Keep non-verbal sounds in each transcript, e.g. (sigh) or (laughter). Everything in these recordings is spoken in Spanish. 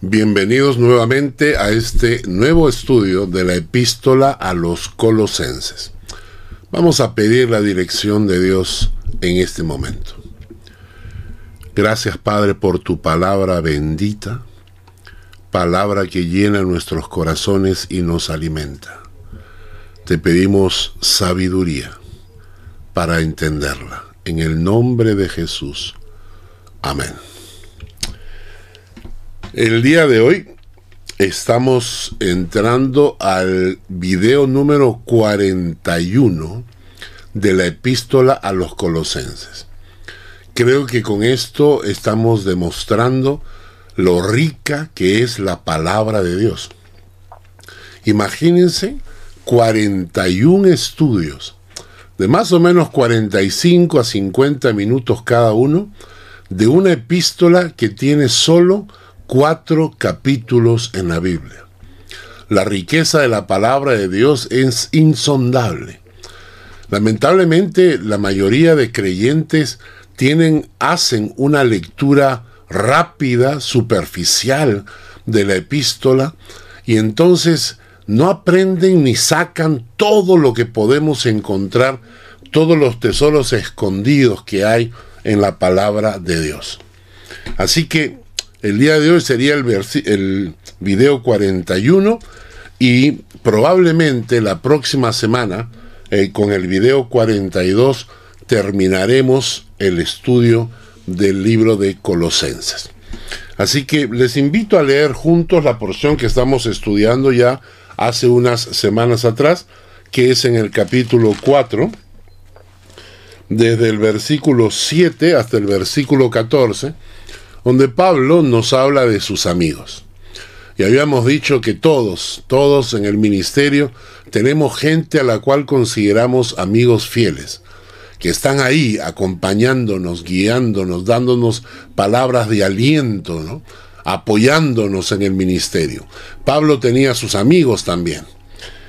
Bienvenidos nuevamente a este nuevo estudio de la epístola a los colosenses. Vamos a pedir la dirección de Dios en este momento. Gracias Padre por tu palabra bendita, palabra que llena nuestros corazones y nos alimenta. Te pedimos sabiduría para entenderla. En el nombre de Jesús. Amén. El día de hoy estamos entrando al video número 41 de la epístola a los colosenses. Creo que con esto estamos demostrando lo rica que es la palabra de Dios. Imagínense 41 estudios de más o menos 45 a 50 minutos cada uno de una epístola que tiene solo cuatro capítulos en la Biblia. La riqueza de la palabra de Dios es insondable. Lamentablemente, la mayoría de creyentes tienen, hacen una lectura rápida, superficial de la epístola y entonces no aprenden ni sacan todo lo que podemos encontrar, todos los tesoros escondidos que hay en la palabra de Dios. Así que el día de hoy sería el, video 41 y probablemente la próxima semana eh, con el video 42 terminaremos el estudio del libro de Colosenses. Así que les invito a leer juntos la porción que estamos estudiando ya hace unas semanas atrás, que es en el capítulo 4, desde el versículo 7 hasta el versículo 14 donde Pablo nos habla de sus amigos. Y habíamos dicho que todos, todos en el ministerio, tenemos gente a la cual consideramos amigos fieles, que están ahí acompañándonos, guiándonos, dándonos palabras de aliento, ¿no? apoyándonos en el ministerio. Pablo tenía sus amigos también.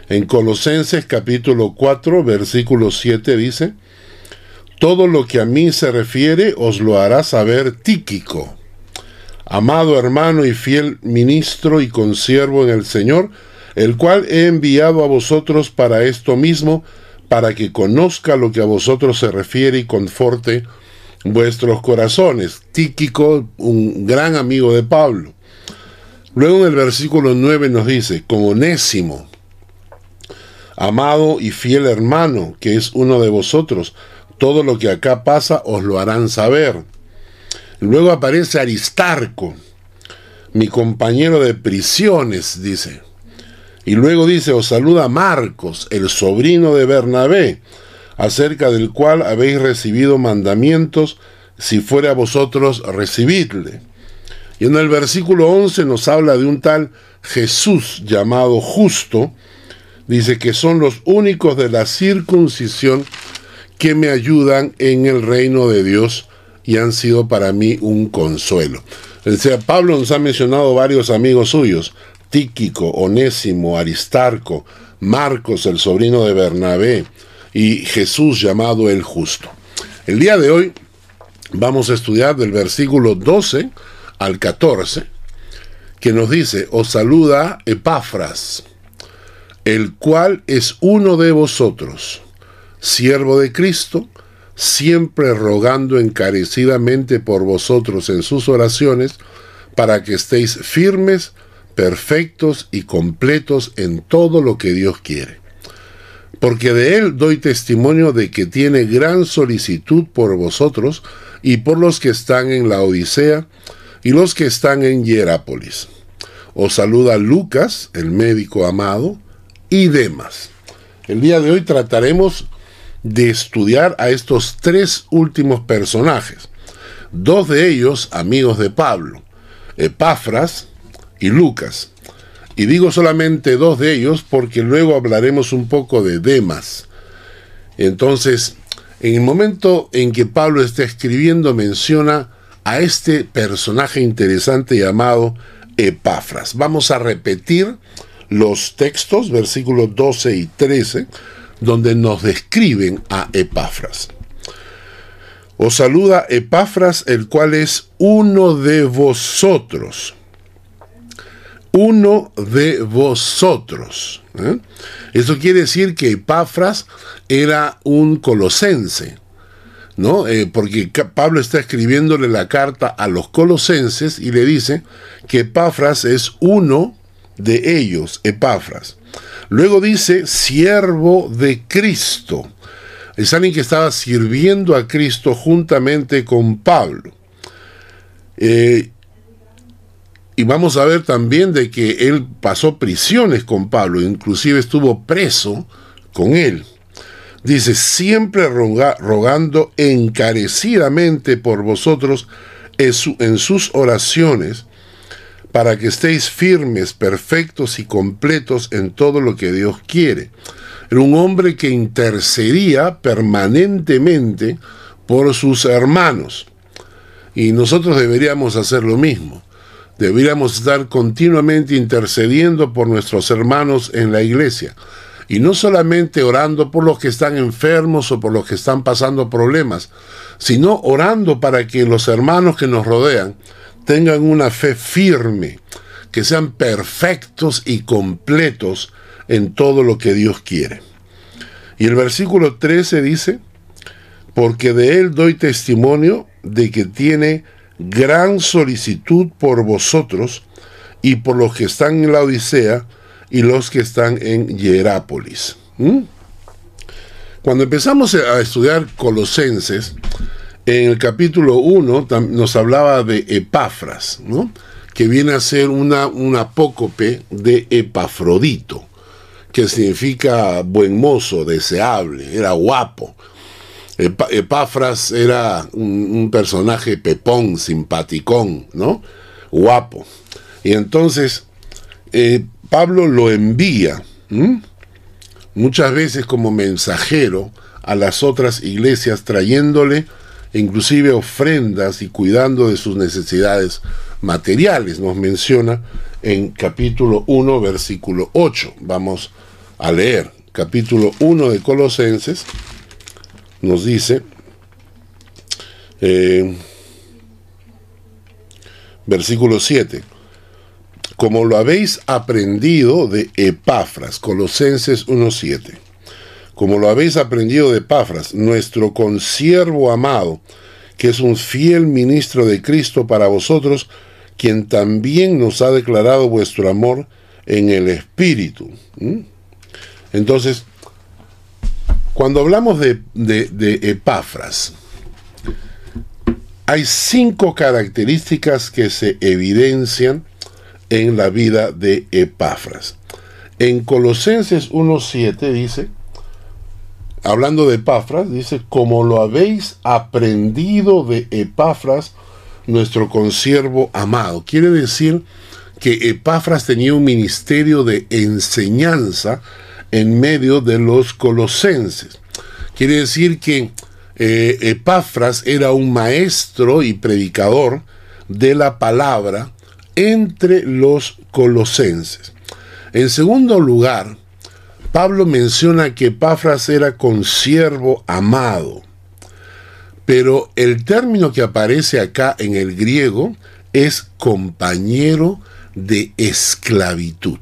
En Colosenses capítulo 4, versículo 7 dice, Todo lo que a mí se refiere os lo hará saber Tíquico amado hermano y fiel ministro y consiervo en el Señor, el cual he enviado a vosotros para esto mismo, para que conozca lo que a vosotros se refiere y conforte vuestros corazones. Tíquico, un gran amigo de Pablo. Luego en el versículo 9 nos dice, como Onésimo, amado y fiel hermano, que es uno de vosotros, todo lo que acá pasa os lo harán saber. Luego aparece Aristarco, mi compañero de prisiones, dice. Y luego dice, os saluda Marcos, el sobrino de Bernabé, acerca del cual habéis recibido mandamientos, si fuera vosotros recibidle. Y en el versículo 11 nos habla de un tal Jesús llamado justo, dice que son los únicos de la circuncisión que me ayudan en el reino de Dios y han sido para mí un consuelo. O sea, Pablo nos ha mencionado varios amigos suyos, Tíquico, Onésimo, Aristarco, Marcos, el sobrino de Bernabé, y Jesús llamado el justo. El día de hoy vamos a estudiar del versículo 12 al 14, que nos dice, os saluda Epafras, el cual es uno de vosotros, siervo de Cristo, siempre rogando encarecidamente por vosotros en sus oraciones, para que estéis firmes, perfectos y completos en todo lo que Dios quiere. Porque de él doy testimonio de que tiene gran solicitud por vosotros y por los que están en la Odisea y los que están en Hierápolis. Os saluda Lucas, el médico amado, y demás. El día de hoy trataremos de estudiar a estos tres últimos personajes, dos de ellos amigos de Pablo, Epafras y Lucas. Y digo solamente dos de ellos porque luego hablaremos un poco de Demas. Entonces, en el momento en que Pablo está escribiendo menciona a este personaje interesante llamado Epafras. Vamos a repetir los textos, versículos 12 y 13, donde nos describen a Epafras. Os saluda Epafras, el cual es uno de vosotros. uno de vosotros. ¿eh? Eso quiere decir que Epafras era un colosense, ¿no? Eh, porque Pablo está escribiéndole la carta a los colosenses y le dice que Epafras es uno de ellos, Epafras. Luego dice, siervo de Cristo. Es alguien que estaba sirviendo a Cristo juntamente con Pablo. Eh, y vamos a ver también de que él pasó prisiones con Pablo, inclusive estuvo preso con él. Dice, siempre rogando encarecidamente por vosotros en sus oraciones, para que estéis firmes, perfectos y completos en todo lo que Dios quiere. Era un hombre que intercedía permanentemente por sus hermanos. Y nosotros deberíamos hacer lo mismo. Deberíamos estar continuamente intercediendo por nuestros hermanos en la iglesia. Y no solamente orando por los que están enfermos o por los que están pasando problemas, sino orando para que los hermanos que nos rodean tengan una fe firme, que sean perfectos y completos en todo lo que Dios quiere. Y el versículo 13 dice, porque de él doy testimonio de que tiene gran solicitud por vosotros y por los que están en la Odisea y los que están en Hierápolis. ¿Mm? Cuando empezamos a estudiar Colosenses, en el capítulo 1 nos hablaba de Epafras, ¿no? que viene a ser una, un apócope de Epafrodito, que significa buen mozo, deseable, era guapo. Epafras era un, personaje pepón, simpaticón, ¿no? Guapo. Y entonces eh, Pablo lo envía muchas veces como mensajero a las otras iglesias, trayéndole inclusive ofrendas y cuidando de sus necesidades materiales. Nos menciona en capítulo 1, versículo 8. Vamos a leer capítulo 1 de Colosenses nos dice, eh, versículo 7, como lo habéis aprendido de Epafras, Colosenses 1.7, como lo habéis aprendido de Epafras, nuestro consiervo amado, que es un fiel ministro de Cristo para vosotros, quien también nos ha declarado vuestro amor en el Espíritu. Entonces, cuando hablamos de, Epafras, hay cinco características que se evidencian en la vida de Epafras. En Colosenses 1.7 dice, hablando de Epafras, dice, como lo habéis aprendido de Epafras, nuestro consiervo amado. Quiere decir que Epafras tenía un ministerio de enseñanza en medio de los colosenses. Quiere decir que eh, Epafras era un maestro y predicador de la palabra entre los colosenses. En segundo lugar, Pablo menciona que Epafras era consiervo amado, pero el término que aparece acá en el griego es compañero de esclavitud.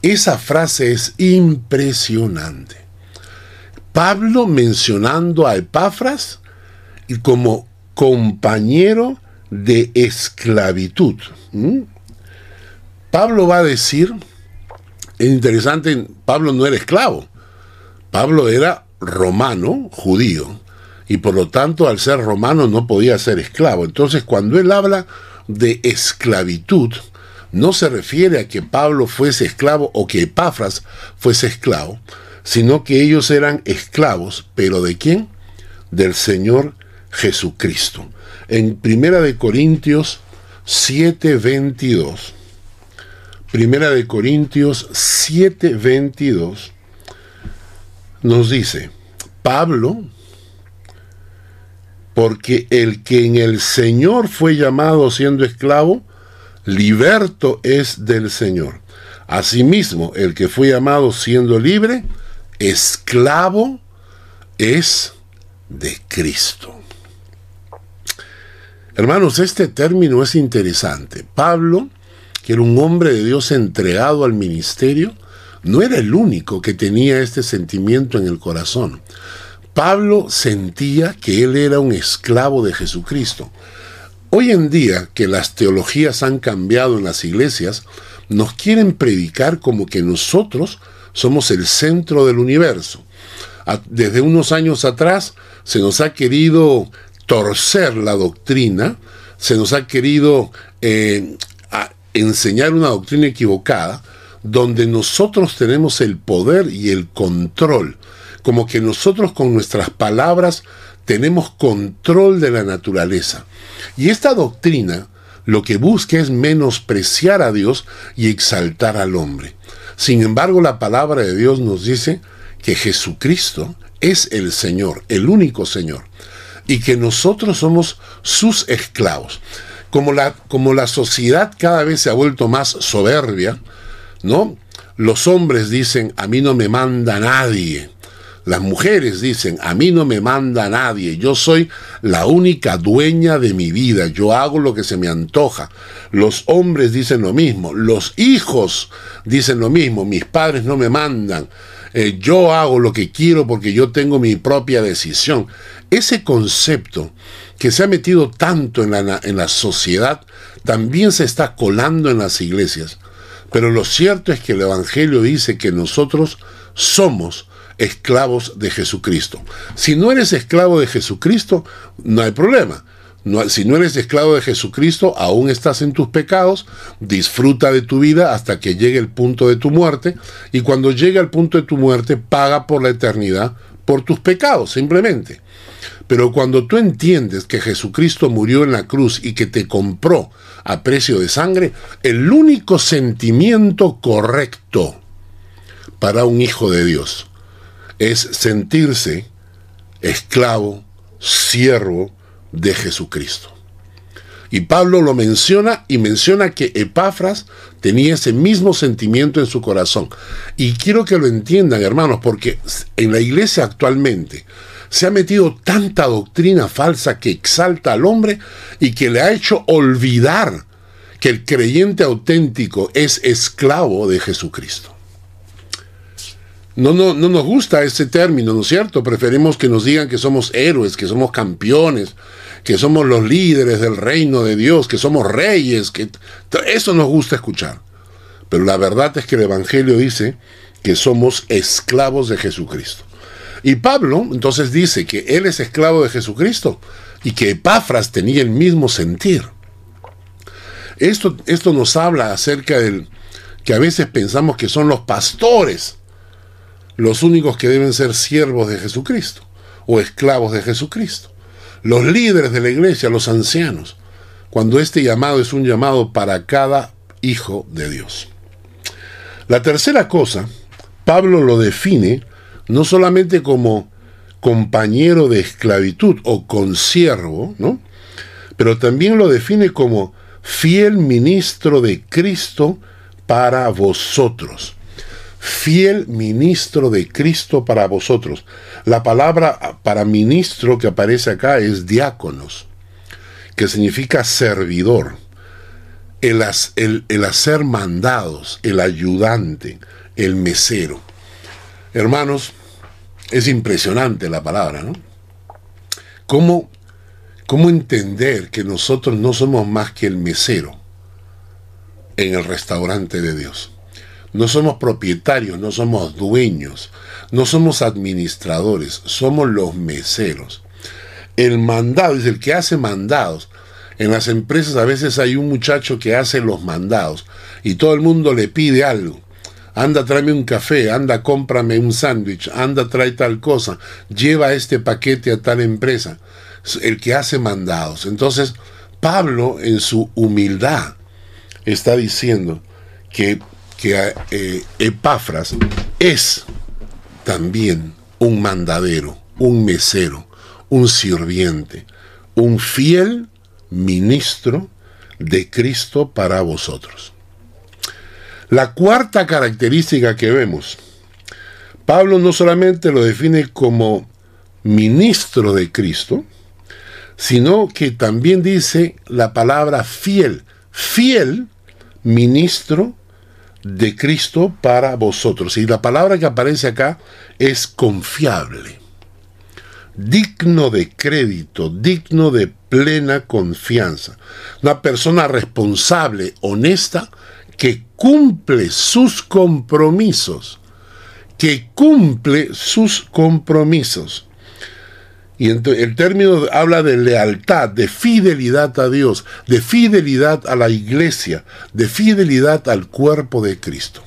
Esa frase es impresionante. Pablo mencionando a Epafras como compañero de esclavitud. Pablo va a decir, es interesante, Pablo no era esclavo, Pablo era romano, judío, y por lo tanto al ser romano no podía ser esclavo. Entonces cuando él habla de esclavitud, no se refiere a que Pablo fuese esclavo o que Epafras fuese esclavo, sino que ellos eran esclavos, pero ¿de quién? Del Señor Jesucristo. En Primera de Corintios 7:22. Primera de Corintios 7:22 nos dice, Pablo, porque el que en el Señor fue llamado siendo esclavo, liberto es del Señor. Asimismo, el que fue llamado siendo libre, esclavo es de Cristo. Hermanos, este término es interesante. Pablo que era un hombre de Dios entregado al ministerio, no era el único que tenía este sentimiento en el corazón. Pablo sentía que él era un esclavo de Jesucristo. Hoy en día que las teologías han cambiado en las iglesias, nos quieren predicar como que nosotros somos el centro del universo. Desde unos años atrás se nos ha querido torcer la doctrina, se nos ha querido eh, enseñar una doctrina equivocada, donde nosotros tenemos el poder y el control, como que nosotros con nuestras palabras tenemos control de la naturaleza. Y esta doctrina lo que busca es menospreciar a Dios y exaltar al hombre. Sin embargo, la palabra de Dios nos dice que Jesucristo es el Señor, el único Señor, y que nosotros somos sus esclavos. Como la, como la sociedad cada vez se ha vuelto más soberbia, ¿no? Los hombres dicen, a mí no me manda nadie. Las mujeres dicen, a mí no me manda nadie, yo soy la única dueña de mi vida, yo hago lo que se me antoja. Los hombres dicen lo mismo, los hijos dicen lo mismo, mis padres no me mandan, eh, yo hago lo que quiero porque yo tengo mi propia decisión. Ese concepto que se ha metido tanto en la, en la sociedad también se está colando en las iglesias. Pero lo cierto es que el Evangelio dice que nosotros somos esclavos de Jesucristo. Si no eres esclavo de Jesucristo, no hay problema. si no eres esclavo de Jesucristo, aún estás en tus pecados, disfruta de tu vida hasta que llegue el punto de tu muerte, y cuando llegue al punto de tu muerte, paga por la eternidad por tus pecados, simplemente. Pero cuando tú entiendes que Jesucristo murió en la cruz y que te compró a precio de sangre, el único sentimiento correcto para un hijo de Dios es sentirse esclavo, siervo de Jesucristo. Y Pablo lo menciona y menciona que Epafras tenía ese mismo sentimiento en su corazón. Y quiero que lo entiendan, hermanos, porque en la iglesia actualmente se ha metido tanta doctrina falsa que exalta al hombre y que le ha hecho olvidar que el creyente auténtico es esclavo de Jesucristo. No, no, no nos gusta ese término, ¿no es cierto? Preferimos que nos digan que somos héroes, que somos campeones, que somos los líderes del reino de Dios, que somos reyes, que eso nos gusta escuchar. Pero la verdad es que el Evangelio dice que somos esclavos de Jesucristo. Y Pablo entonces dice que él es esclavo de Jesucristo y que Epafras tenía el mismo sentir. Esto, esto nos habla acerca del que a veces pensamos que son los pastores los únicos que deben ser siervos de Jesucristo o esclavos de Jesucristo. Los líderes de la iglesia, los ancianos, cuando este llamado es un llamado para cada hijo de Dios. La tercera cosa, Pablo lo define no solamente como compañero de esclavitud o consiervo, ¿no? Pero también lo define como fiel ministro de Cristo para vosotros. Fiel ministro de Cristo para vosotros. La palabra para ministro que aparece acá es diáconos, que significa servidor. El, el hacer mandados, el ayudante, el mesero. Hermanos, es impresionante la palabra, ¿no? ¿Cómo, ¿Cómo entender que nosotros no somos más que el mesero en el restaurante de Dios? No somos propietarios, no somos dueños, no somos administradores, somos los meseros. El mandado es el que hace mandados. En las empresas a veces hay un muchacho que hace los mandados y todo el mundo le pide algo anda tráeme un café, anda cómprame un sándwich, anda trae tal cosa, lleva este paquete a tal empresa, el que hace mandados. Entonces, Pablo en su humildad está diciendo que, que eh, Epafras es también un mandadero, un mesero, un sirviente, un fiel ministro de Cristo para vosotros. La cuarta característica que vemos, Pablo no solamente lo define como ministro de Cristo, sino que también dice la palabra fiel, fiel ministro de Cristo para vosotros. Y la palabra que aparece acá es confiable, digno de crédito, digno de plena confianza. Una persona responsable, honesta, que cumple sus compromisos, que cumple sus compromisos. Y el término habla de lealtad, de fidelidad a Dios, de fidelidad a la iglesia, de fidelidad al cuerpo de Cristo.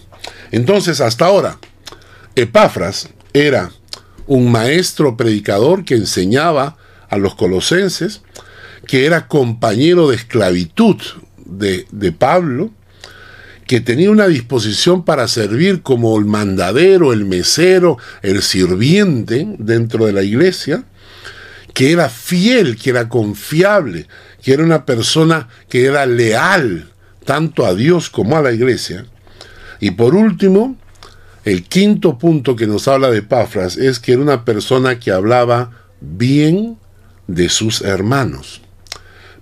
Entonces, hasta ahora, Epafras era un maestro predicador que enseñaba a los colosenses, que era compañero de esclavitud de, de Pablo, que tenía una disposición para servir como el mandadero, el mesero, el sirviente dentro de la iglesia, que era fiel, que era confiable, que era una persona que era leal tanto a Dios como a la iglesia. Y por último, el quinto punto que nos habla de Pafras es que era una persona que hablaba bien de sus hermanos.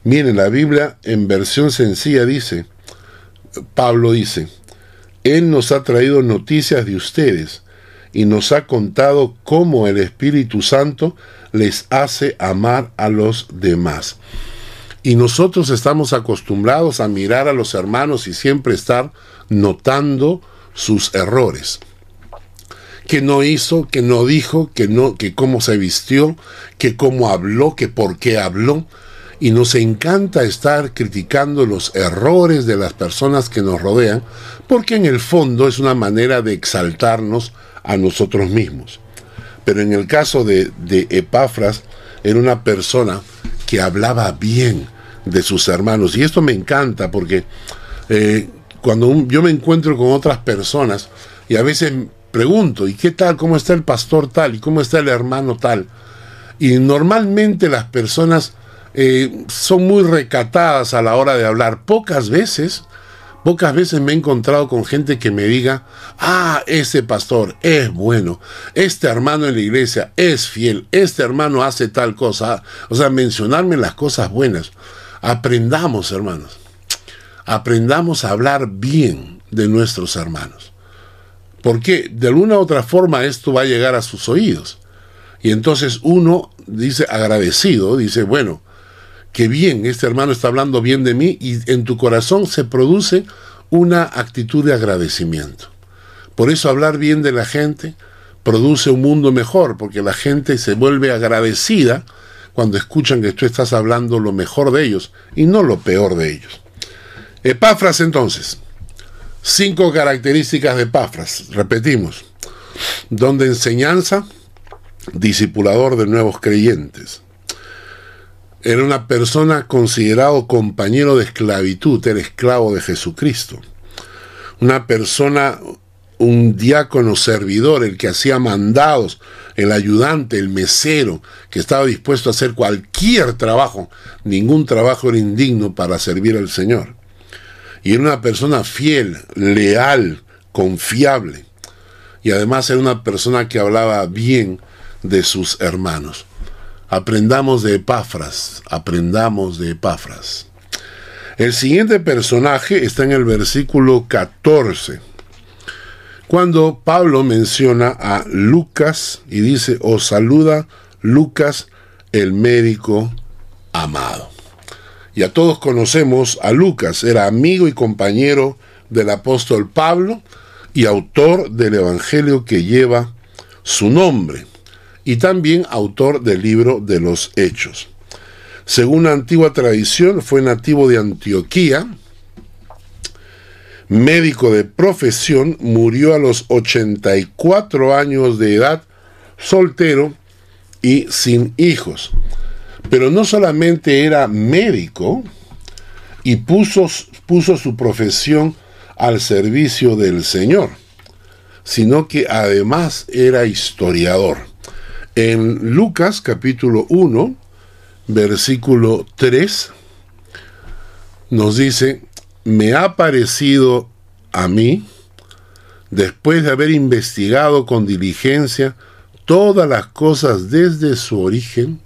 Miren, la Biblia en versión sencilla dice, Pablo dice, Él nos ha traído noticias de ustedes y nos ha contado cómo el Espíritu Santo les hace amar a los demás. Y nosotros estamos acostumbrados a mirar a los hermanos y siempre estar notando sus errores. Que no hizo, que no dijo, que no, que cómo se vistió, que cómo habló, que por qué habló. Y nos encanta estar criticando los errores de las personas que nos rodean, porque en el fondo es una manera de exaltarnos a nosotros mismos. Pero en el caso de, de Epafras, era una persona que hablaba bien de sus hermanos. Y esto me encanta porque eh, cuando yo me encuentro con otras personas y a veces pregunto, ¿y qué tal? ¿Cómo está el pastor tal? ¿Y cómo está el hermano tal? Y normalmente las personas eh, son muy recatadas a la hora de hablar. Pocas veces Pocas veces me he encontrado con gente que me diga, ah, ese pastor es bueno, este hermano en la iglesia es fiel, este hermano hace tal cosa. O sea, mencionarme las cosas buenas. Aprendamos, hermanos. Aprendamos a hablar bien de nuestros hermanos. Porque de alguna u otra forma esto va a llegar a sus oídos. Y entonces uno dice agradecido, dice, bueno, que bien, este hermano está hablando bien de mí y en tu corazón se produce una actitud de agradecimiento. Por eso hablar bien de la gente produce un mundo mejor, porque la gente se vuelve agradecida cuando escuchan que tú estás hablando lo mejor de ellos y no lo peor de ellos. Epafras entonces. Cinco características de Epafras. Repetimos. Donde enseñanza, discipulador de nuevos creyentes era una persona considerado compañero de esclavitud, era esclavo de Jesucristo. Una persona, un diácono servidor, el que hacía mandados, el ayudante, el mesero, que estaba dispuesto a hacer cualquier trabajo. Ningún trabajo era indigno para servir al Señor. Y era una persona fiel, leal, confiable. Y además era una persona que hablaba bien de sus hermanos. Aprendamos de Epafras, aprendamos de Epafras. El siguiente personaje está en el versículo 14, cuando Pablo menciona a Lucas y dice, os saluda Lucas, el médico amado. Y a todos conocemos a Lucas, era amigo y compañero del apóstol Pablo y autor del Evangelio que lleva su nombre y también autor del libro de los Hechos. Según la antigua tradición, fue nativo de Antioquía, médico de profesión, murió a los 84 años de edad, soltero y sin hijos. Pero no solamente era médico y puso, puso su profesión al servicio del Señor, sino que además era historiador. En Lucas capítulo 1, versículo 3, nos dice, me ha parecido a mí, después de haber investigado con diligencia todas las cosas desde su origen,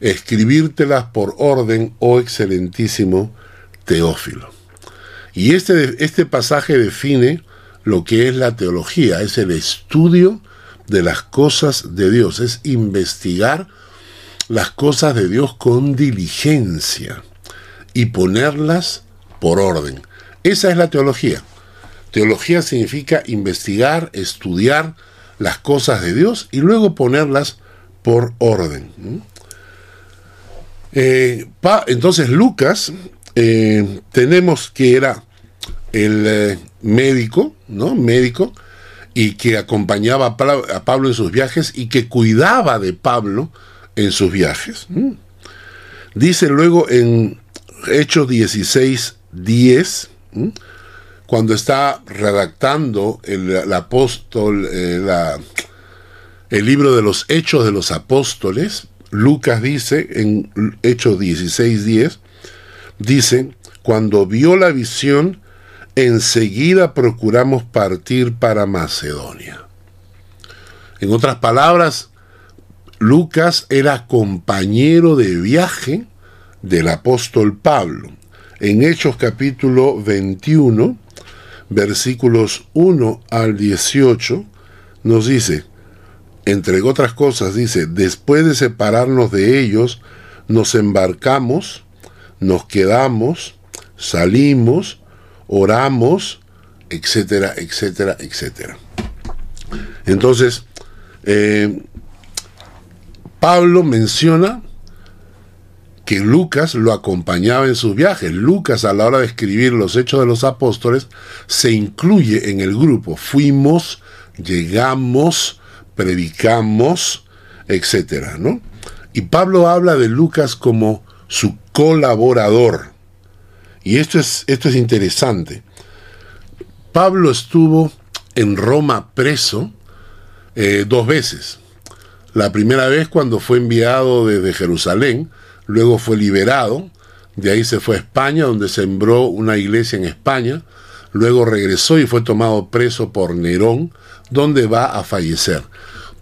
escribírtelas por orden, oh excelentísimo Teófilo. Y este, este pasaje define lo que es la teología, es el estudio de las cosas de Dios, es investigar las cosas de Dios con diligencia y ponerlas por orden. Esa es la teología. Teología significa investigar, estudiar las cosas de Dios y luego ponerlas por orden. Eh, entonces Lucas, eh, tenemos que era el eh, médico, ¿no? Médico, y que acompañaba a Pablo en sus viajes y que cuidaba de Pablo en sus viajes. Dice luego en Hechos 16, 10, cuando está redactando el, apóstol, eh, el libro de los Hechos de los Apóstoles, Lucas dice en Hechos 16, 10, dice, cuando vio la visión, enseguida procuramos partir para Macedonia. En otras palabras, Lucas era compañero de viaje del apóstol Pablo. En Hechos capítulo 21, versículos 1 al 18, nos dice, entre otras cosas, dice, después de separarnos de ellos, nos embarcamos, nos quedamos, salimos, oramos, etcétera, etcétera, etcétera. Entonces, eh, Pablo menciona que Lucas lo acompañaba en sus viajes. Lucas a la hora de escribir los hechos de los apóstoles se incluye en el grupo. Fuimos, llegamos, predicamos, etcétera, ¿no? Y Pablo habla de Lucas como su colaborador. Y esto es, esto es interesante. Pablo estuvo en Roma preso eh, dos veces. La primera vez cuando fue enviado desde Jerusalén, luego fue liberado, de ahí se fue a España, donde sembró una iglesia en España, luego regresó y fue tomado preso por Nerón, donde va a fallecer.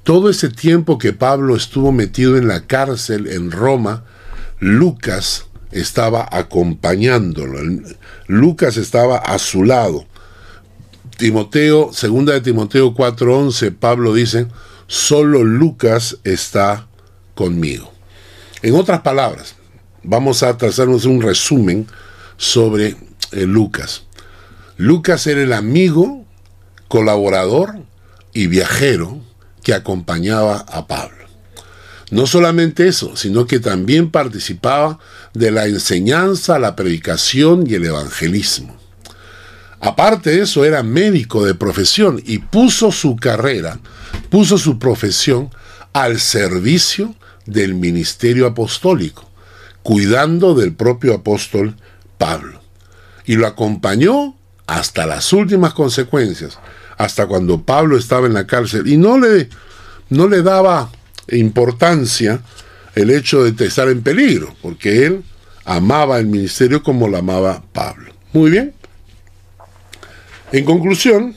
Todo ese tiempo que Pablo estuvo metido en la cárcel en Roma, Lucas estaba acompañándolo. Lucas estaba a su lado. Timoteo, segunda de Timoteo 4:11, Pablo dice, solo Lucas está conmigo. En otras palabras, vamos a trazarnos un resumen sobre eh, Lucas. Lucas era el amigo, colaborador y viajero que acompañaba a Pablo. No solamente eso, sino que también participaba de la enseñanza, la predicación y el evangelismo. Aparte de eso, era médico de profesión y puso su carrera, puso su profesión al servicio del ministerio apostólico, cuidando del propio apóstol Pablo. Y lo acompañó hasta las últimas consecuencias, hasta cuando Pablo estaba en la cárcel. Y no le, no le daba importancia el hecho de estar en peligro, porque él amaba el ministerio como lo amaba Pablo. Muy bien. En conclusión,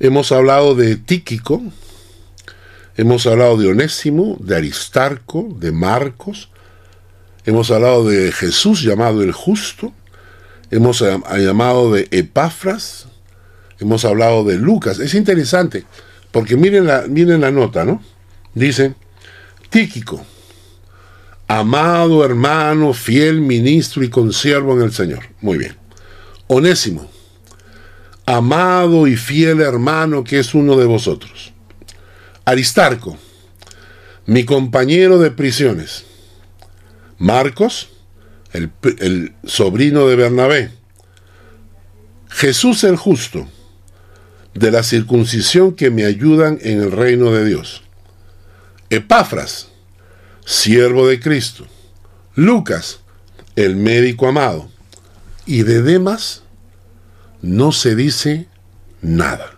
hemos hablado de Tíquico, hemos hablado de Onésimo, de Aristarco, de Marcos, hemos hablado de Jesús llamado el justo, hemos llamado de Epafras, hemos hablado de Lucas. Es interesante, porque miren la, miren la nota, ¿no? Dice, Tíquico, amado hermano, fiel ministro y consiervo en el Señor. Muy bien. Onésimo, amado y fiel hermano que es uno de vosotros. Aristarco, mi compañero de prisiones. Marcos, el, el sobrino de Bernabé. Jesús el justo, de la circuncisión que me ayudan en el reino de Dios. Epafras, siervo de Cristo. Lucas, el médico amado. Y de Demas no se dice nada.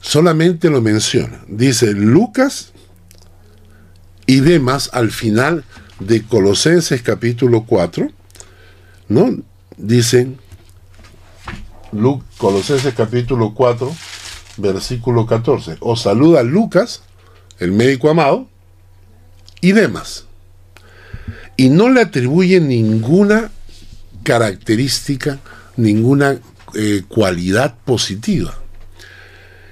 Solamente lo menciona. Dice Lucas y Demas al final de Colosenses capítulo 4, ¿no? Dicen Colosenses capítulo 4, versículo 14. Os saluda Lucas, el médico amado, y demás. Y no le atribuye ninguna característica ninguna eh, cualidad positiva.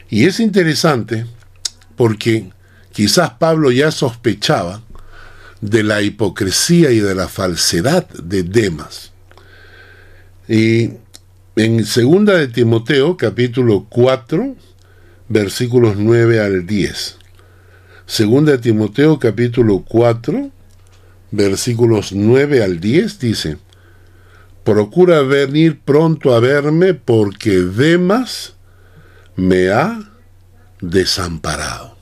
Y es interesante porque quizás Pablo ya sospechaba de la hipocresía y de la falsedad de Demas. Y en segunda de Timoteo, capítulo 4, versículos 9 al 10. Segunda de Timoteo, capítulo 4, versículos 9 al 10 dice, Procura venir pronto a verme porque Demas me ha desamparado.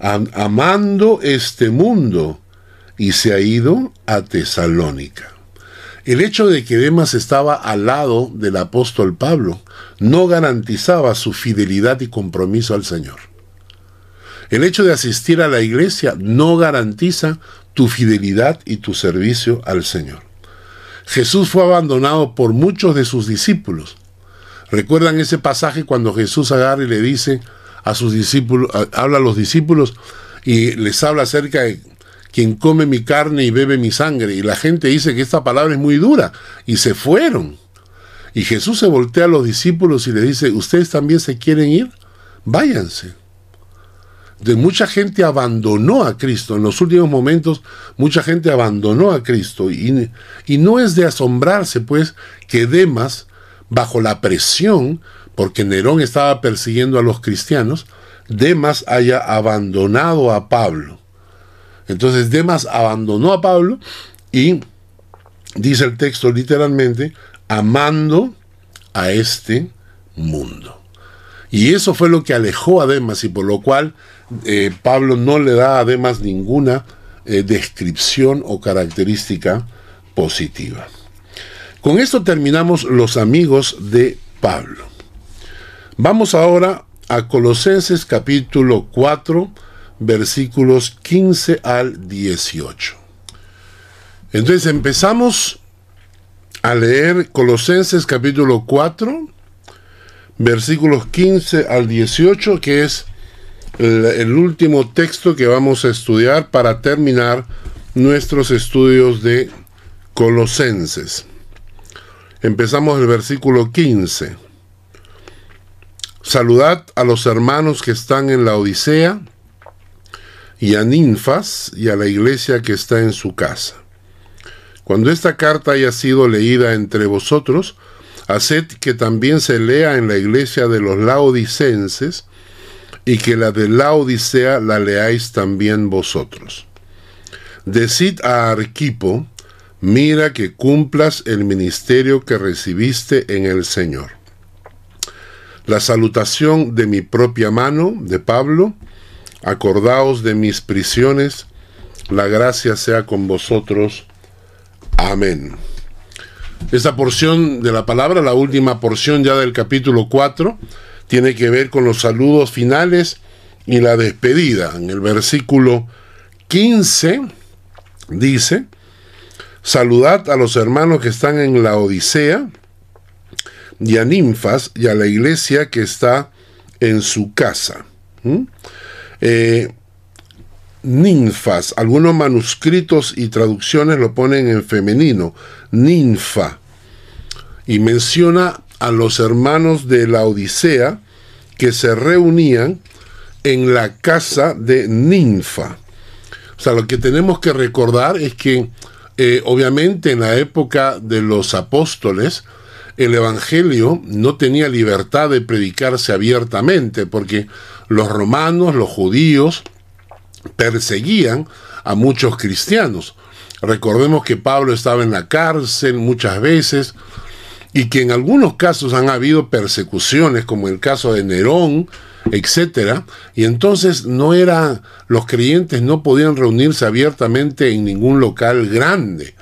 amando este mundo y se ha ido a Tesalónica. El hecho de que Demas estaba al lado del apóstol Pablo no garantizaba su fidelidad y compromiso al Señor. El hecho de asistir a la iglesia no garantiza tu fidelidad y tu servicio al Señor. Jesús fue abandonado por muchos de sus discípulos. ¿Recuerdan ese pasaje cuando Jesús agarra y le dice a sus discípulos, habla a los discípulos y les habla acerca de quien come mi carne y bebe mi sangre? Y la gente dice que esta palabra es muy dura y se fueron. Y Jesús se voltea a los discípulos y le dice, ¿ustedes también se quieren ir? Váyanse de mucha gente abandonó a Cristo. En los últimos momentos, mucha gente abandonó a Cristo. Y, y no es de asombrarse, pues, que Demas, bajo la presión, porque Nerón estaba persiguiendo a los cristianos, Demas haya abandonado a Pablo. Entonces Demas abandonó a Pablo y, dice el texto literalmente, amando a este mundo. Y eso fue lo que alejó a Demas y por lo cual eh, Pablo no le da además ninguna eh, descripción o característica positiva. Con esto terminamos los amigos de Pablo. Vamos ahora a Colosenses capítulo 4, versículos 15 al 18. Entonces empezamos a leer Colosenses capítulo 4, versículos 15 al 18, que es el, último texto que vamos a estudiar para terminar nuestros estudios de Colosenses. Empezamos el versículo 15. Saludad a los hermanos que están en la Odisea y a Ninfas y a la iglesia que está en su casa. Cuando esta carta haya sido leída entre vosotros, haced que también se lea en la iglesia de los laodicenses y que la de la Odisea la leáis también vosotros. Decid a Arquipo, mira que cumplas el ministerio que recibiste en el Señor. La salutación de mi propia mano, de Pablo, acordaos de mis prisiones, la gracia sea con vosotros. Amén. Esta porción de la palabra, la última porción ya del capítulo 4, tiene que ver con los saludos finales y la despedida. En el versículo 15 dice, saludad a los hermanos que están en la Odisea y a Ninfas y a la iglesia que está en su casa. ¿Mm? Eh, ninfas, algunos manuscritos y traducciones lo ponen en femenino, ninfa, y menciona a los hermanos de la Odisea que se reunían en la casa de Ninfa. O sea, lo que tenemos que recordar es que eh, obviamente en la época de los apóstoles, el Evangelio no tenía libertad de predicarse abiertamente, porque los romanos, los judíos, perseguían a muchos cristianos. Recordemos que Pablo estaba en la cárcel muchas veces, y que en algunos casos han habido persecuciones, como el caso de Nerón, etcétera, y entonces no era, los creyentes no podían reunirse abiertamente en ningún local grande.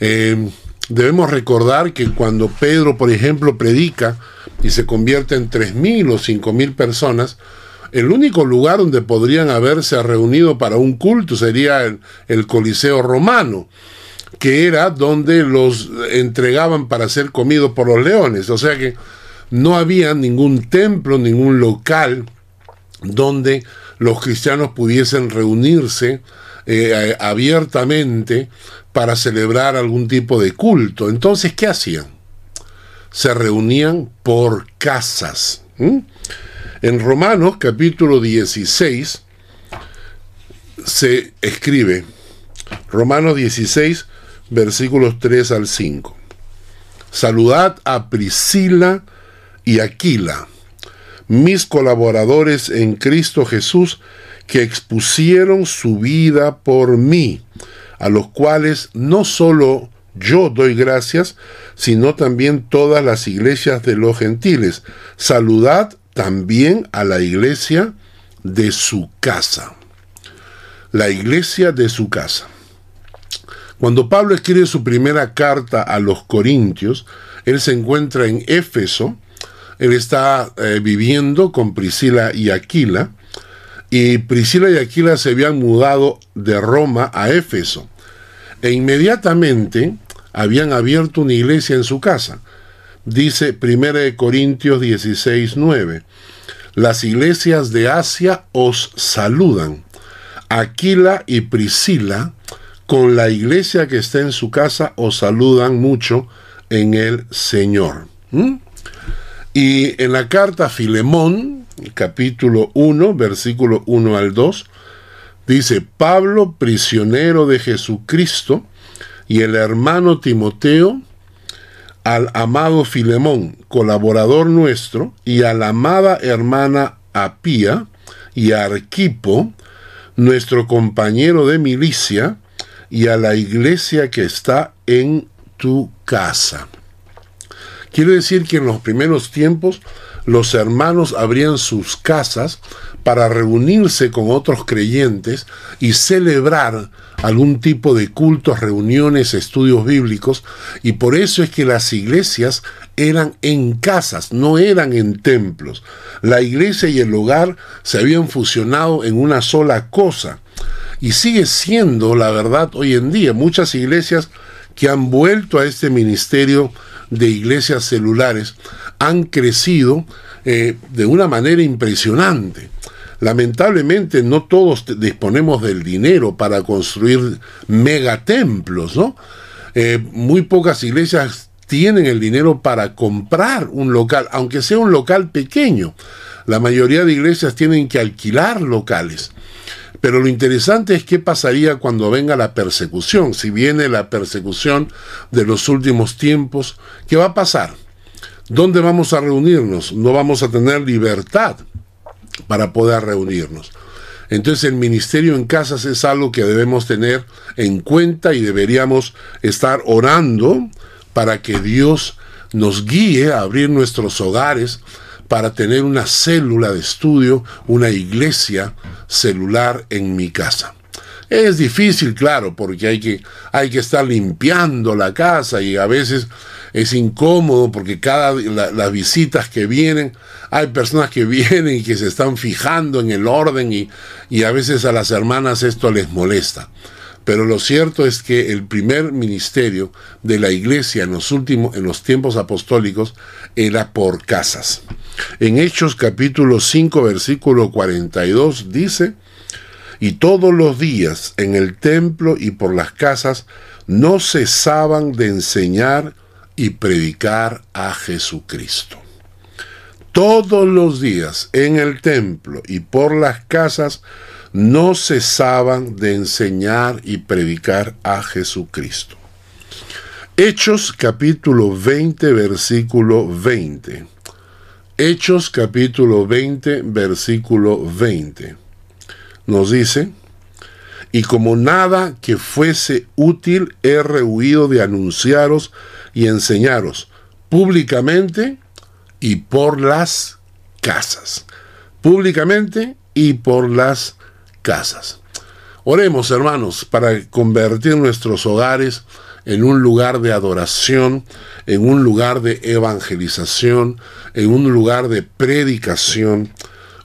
Eh, debemos recordar que cuando Pedro, por ejemplo, predica y se convierte en tres mil o cinco mil personas, el único lugar donde podrían haberse reunido para un culto sería el Coliseo romano que era donde los entregaban para ser comidos por los leones. O sea que no había ningún templo, ningún local donde los cristianos pudiesen reunirse eh, abiertamente para celebrar algún tipo de culto. Entonces, ¿qué hacían? se reunían por casas. En Romanos capítulo 16 se escribe, Romanos 16, versículos 3 al 5. Saludad a Priscila y Aquila, mis colaboradores en Cristo Jesús, que expusieron su vida por mí, a los cuales no solo yo doy gracias, sino también todas las iglesias de los gentiles. Saludad también a la iglesia de su casa. La iglesia de su casa. Cuando Pablo escribe su primera carta a los Corintios, él se encuentra en Éfeso, él está eh, viviendo con Priscila y Aquila, y Priscila y Aquila se habían mudado de Roma a Éfeso, e inmediatamente habían abierto una iglesia en su casa. Dice 1 Corintios 16, 9, las iglesias de Asia os saludan. Aquila y Priscila, con la iglesia que está en su casa, os saludan mucho en el Señor. ¿Mm? Y en la carta a Filemón, capítulo 1, versículo 1 al 2, dice, Pablo, prisionero de Jesucristo, y el hermano Timoteo, al amado Filemón, colaborador nuestro, y a la amada hermana Apía y a Arquipo, nuestro compañero de milicia, y a la iglesia que está en tu casa. Quiere decir que en los primeros tiempos los hermanos abrían sus casas para reunirse con otros creyentes y celebrar algún tipo de cultos, reuniones, estudios bíblicos, y por eso es que las iglesias eran en casas, no eran en templos. La iglesia y el hogar se habían fusionado en una sola cosa, y sigue siendo la verdad hoy en día. Muchas iglesias que han vuelto a este ministerio de iglesias celulares han crecido eh, de una manera impresionante. Lamentablemente no todos disponemos del dinero para construir megatemplos, ¿no? Eh, muy pocas iglesias tienen el dinero para comprar un local, aunque sea un local pequeño. La mayoría de iglesias tienen que alquilar locales. Pero lo interesante es qué pasaría cuando venga la persecución. Si viene la persecución de los últimos tiempos, ¿qué va a pasar? ¿Dónde vamos a reunirnos? No vamos a tener libertad para poder reunirnos. Entonces el ministerio en casas es algo que debemos tener en cuenta y deberíamos estar orando para que Dios nos guíe a abrir nuestros hogares para tener una célula de estudio, una iglesia celular en mi casa. Es difícil, claro, porque hay que, hay que estar limpiando la casa y a veces es incómodo porque cada las visitas que vienen, hay personas que (laughs) vienen y que se están fijando en el orden y, y a veces a las hermanas esto les molesta. Pero lo cierto es que el primer ministerio de la iglesia en los últimos, en los tiempos apostólicos, era por casas. En Hechos capítulo 5, versículo 42 dice, y todos los días en el templo y por las casas no cesaban de enseñar y predicar a Jesucristo. Todos los días en el templo y por las casas no cesaban de enseñar y predicar a Jesucristo. Hechos capítulo 20 versículo 20. Hechos capítulo 20 versículo 20. Nos dice, y como nada que fuese útil he rehuido de anunciaros y enseñaros públicamente y por las casas. Públicamente y por las casas. Oremos, hermanos, para convertir nuestros hogares en un lugar de adoración, en un lugar de evangelización, en un lugar de predicación,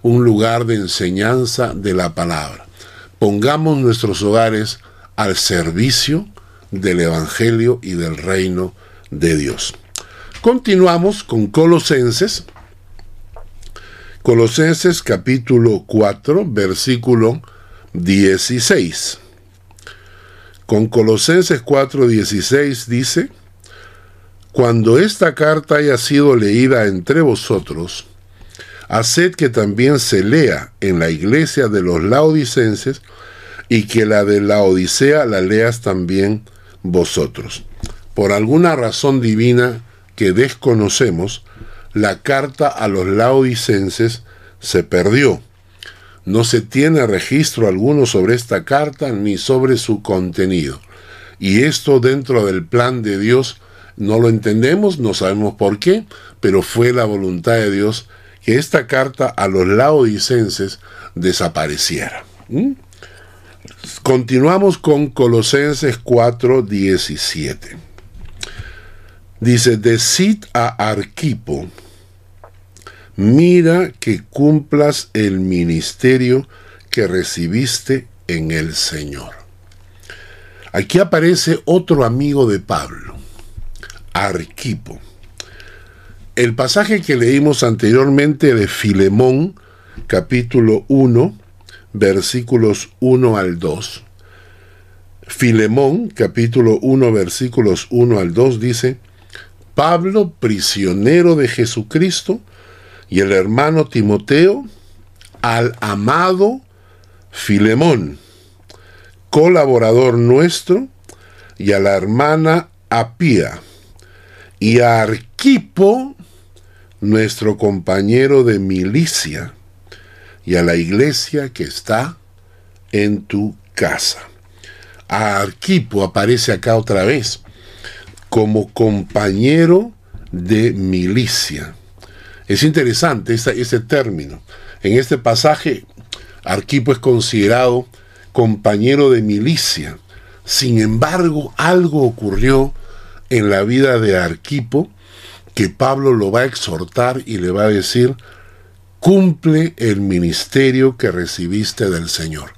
un lugar de enseñanza de la palabra. Pongamos nuestros hogares al servicio del Evangelio y del reino de Dios. Continuamos con Colosenses. Colosenses capítulo 4, versículo 16. Con Colosenses 4, 16 dice, cuando esta carta haya sido leída entre vosotros, haced que también se lea en la iglesia de los laodicenses y que la de la Odisea la leas también vosotros. Por alguna razón divina que desconocemos, la carta a los laodicenses se perdió. No se tiene registro alguno sobre esta carta ni sobre su contenido. Y esto dentro del plan de Dios no lo entendemos, no sabemos por qué, pero fue la voluntad de Dios que esta carta a los laodicenses desapareciera. ¿Mm? Continuamos con Colosenses 4:17. Dice, decid a Arquipo, mira que cumplas el ministerio que recibiste en el Señor. Aquí aparece otro amigo de Pablo, Arquipo. El pasaje que leímos anteriormente de Filemón, capítulo 1, versículos 1 al 2. Filemón, capítulo 1, versículos 1 al 2 dice, Pablo, prisionero de Jesucristo, y el hermano Timoteo, al amado Filemón, colaborador nuestro, y a la hermana Apía, y a Arquipo, nuestro compañero de milicia, y a la iglesia que está en tu casa. A Arquipo aparece acá otra vez como compañero de milicia. Es interesante ese, término. En este pasaje, Arquipo es considerado compañero de milicia. Sin embargo, algo ocurrió en la vida de Arquipo que Pablo lo va a exhortar y le va a decir, cumple el ministerio que recibiste del Señor.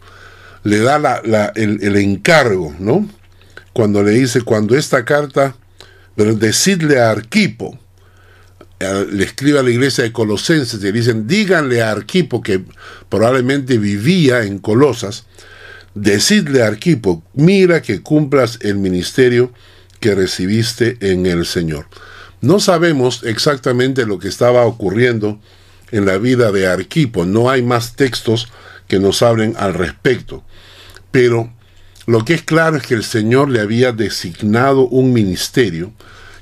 Le da el, el, encargo, ¿no? Cuando le dice, cuando esta carta, pero decidle a Arquipo, le escribe a la iglesia de Colosenses y le dicen, díganle a Arquipo, que probablemente vivía en Colosas, decidle a Arquipo, mira que cumplas el ministerio que recibiste en el Señor. No sabemos exactamente lo que estaba ocurriendo en la vida de Arquipo. No hay más textos que nos hablen al respecto. Pero lo que es claro es que el Señor le había designado un ministerio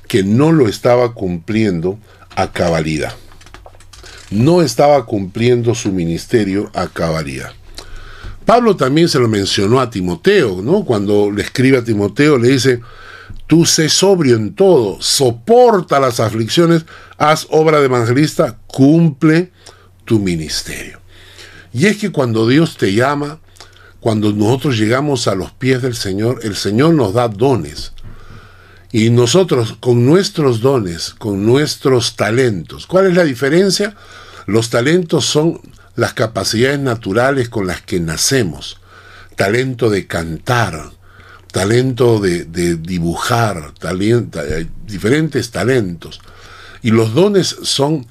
que no lo estaba cumpliendo a cabalidad. No estaba cumpliendo su ministerio a cabalidad. Pablo también se lo mencionó a Timoteo, ¿no? Cuando le escribe a Timoteo, le dice, tú sé sobrio en todo, soporta las aflicciones, haz obra de evangelista, cumple tu ministerio. Y es que cuando Dios te llama, cuando nosotros llegamos a los pies del Señor, el Señor nos da dones. Y nosotros con nuestros dones, con nuestros talentos, ¿cuál es la diferencia? Los talentos son las capacidades naturales con las que nacemos. Talento de cantar, talento de, dibujar, eh, diferentes talentos. Y los dones son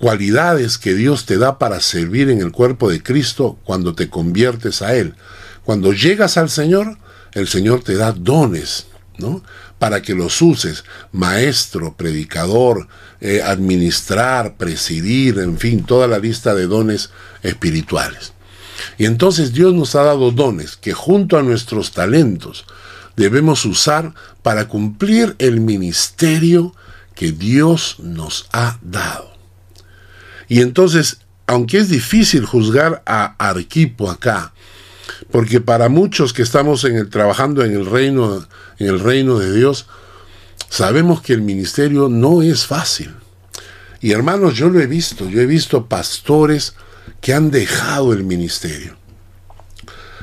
cualidades que Dios te da para servir en el cuerpo de Cristo cuando te conviertes a Él. Cuando llegas al Señor, el Señor te da dones, ¿no? Para que los uses, maestro, predicador, eh, administrar, presidir, en fin, toda la lista de dones espirituales. Y entonces Dios nos ha dado dones que junto a nuestros talentos debemos usar para cumplir el ministerio que Dios nos ha dado. Y entonces, aunque es difícil juzgar a Arquipo acá, porque para muchos que estamos trabajando en el reino, en el reino de Dios, sabemos que el ministerio no es fácil. Y hermanos, yo lo he visto, yo he visto pastores que han dejado el ministerio.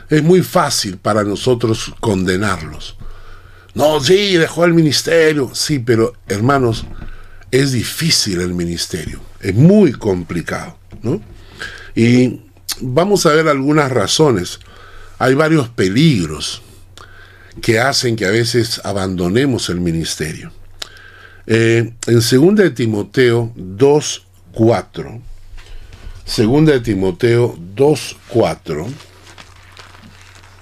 Es muy fácil para nosotros condenarlos. No, sí, dejó el ministerio. Sí, pero hermanos, es difícil el ministerio. Es muy complicado. ¿no? Y vamos a ver algunas razones. Hay varios peligros que hacen que a veces abandonemos el ministerio. Eh, en 2 de Timoteo 2.4, 2 de Timoteo 2.4,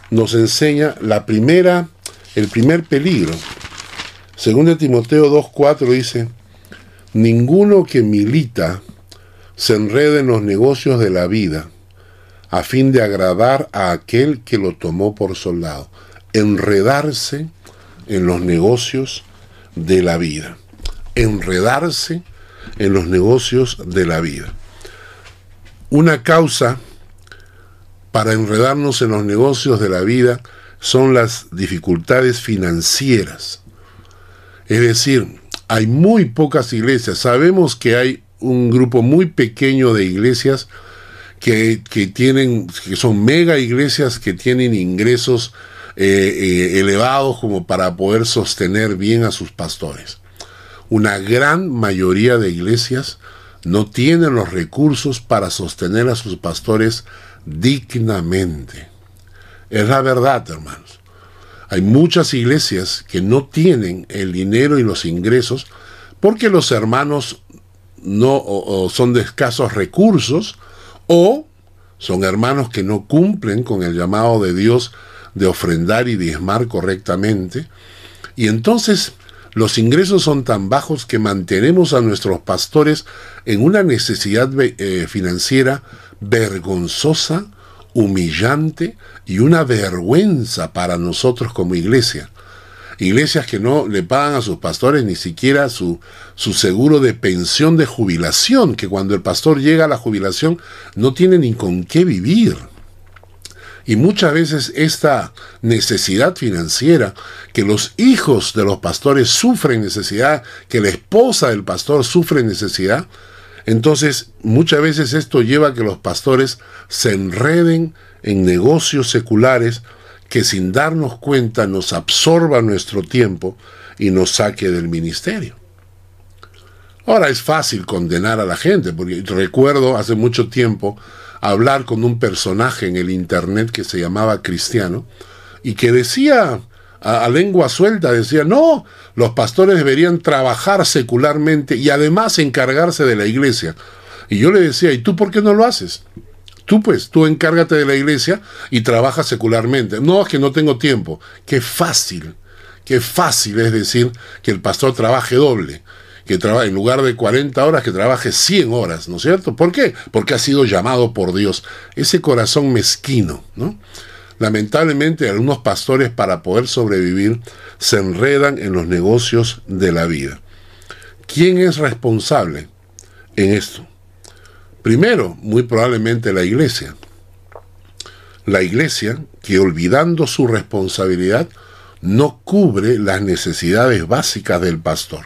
nos enseña la primera, el primer peligro. Según de Timoteo 2.4 dice, ninguno que milita se enrede en los negocios de la vida a fin de agradar a aquel que lo tomó por soldado. Enredarse en los negocios de la vida. Enredarse en los negocios de la vida. Una causa para enredarnos en los negocios de la vida son las dificultades financieras. Es decir, hay muy pocas iglesias. Sabemos que hay un grupo muy pequeño de iglesias que, tienen, que son mega iglesias que tienen ingresos eh, eh, elevados como para poder sostener bien a sus pastores. Una gran mayoría de iglesias no tienen los recursos para sostener a sus pastores dignamente. Es la verdad, hermanos. Hay muchas iglesias que no tienen el dinero y los ingresos porque los hermanos no son de escasos recursos o son hermanos que no cumplen con el llamado de Dios de ofrendar y diezmar correctamente. Y entonces los ingresos son tan bajos que mantenemos a nuestros pastores en una necesidad eh, financiera vergonzosa, humillante y una vergüenza para nosotros como iglesia. Iglesias que no le pagan a sus pastores ni siquiera su, su seguro de pensión de jubilación, que cuando el pastor llega a la jubilación no tiene ni con qué vivir. Y muchas veces esta necesidad financiera, que los hijos de los pastores sufren necesidad, que la esposa del pastor sufre necesidad, entonces muchas veces esto lleva a que los pastores se enreden en negocios seculares que sin darnos cuenta nos absorba nuestro tiempo y nos saque del ministerio. Ahora es fácil condenar a la gente, porque recuerdo hace mucho tiempo hablar con un personaje en el internet que se llamaba Cristiano y que decía a, lengua suelta, decía, no, los pastores deberían trabajar secularmente y además encargarse de la iglesia. Y yo le decía, ¿y tú por qué no lo haces? Tú pues, tú encárgate de la iglesia y trabaja secularmente. No, es que no tengo tiempo. Qué fácil, qué fácil es decir que el pastor trabaje doble, que trabaje en lugar de 40 horas, que trabaje 100 horas, ¿no es cierto? ¿Por qué? Porque ha sido llamado por Dios. Ese corazón mezquino, ¿no? Lamentablemente algunos pastores para poder sobrevivir se enredan en los negocios de la vida. ¿Quién es responsable en esto? Primero, muy probablemente la iglesia. La iglesia que olvidando su responsabilidad no cubre las necesidades básicas del pastor.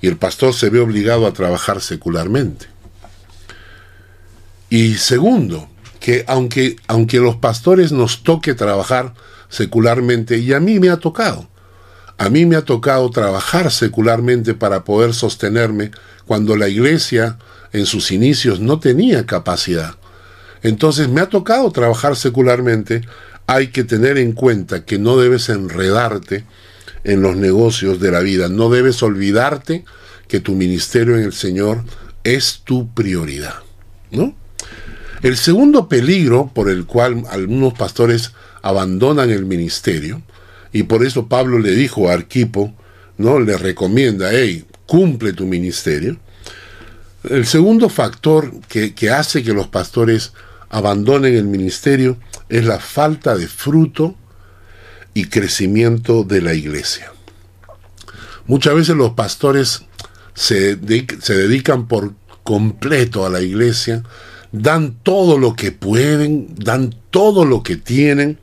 Y el pastor se ve obligado a trabajar secularmente. Y segundo, que aunque, aunque los pastores nos toque trabajar secularmente, y a mí me ha tocado, a mí me ha tocado trabajar secularmente para poder sostenerme cuando la iglesia en sus inicios no tenía capacidad. Entonces me ha tocado trabajar secularmente. Hay que tener en cuenta que no debes enredarte en los negocios de la vida. No debes olvidarte que tu ministerio en el Señor es tu prioridad. ¿no? El segundo peligro por el cual algunos pastores abandonan el ministerio, y por eso Pablo le dijo a Arquipo, ¿no? Le recomienda, hey, cumple tu ministerio, el segundo factor que, hace que los pastores abandonen el ministerio es la falta de fruto y crecimiento de la iglesia. Muchas veces los pastores se, se, dedican por completo a la iglesia, dan todo lo que pueden, dan todo lo que tienen,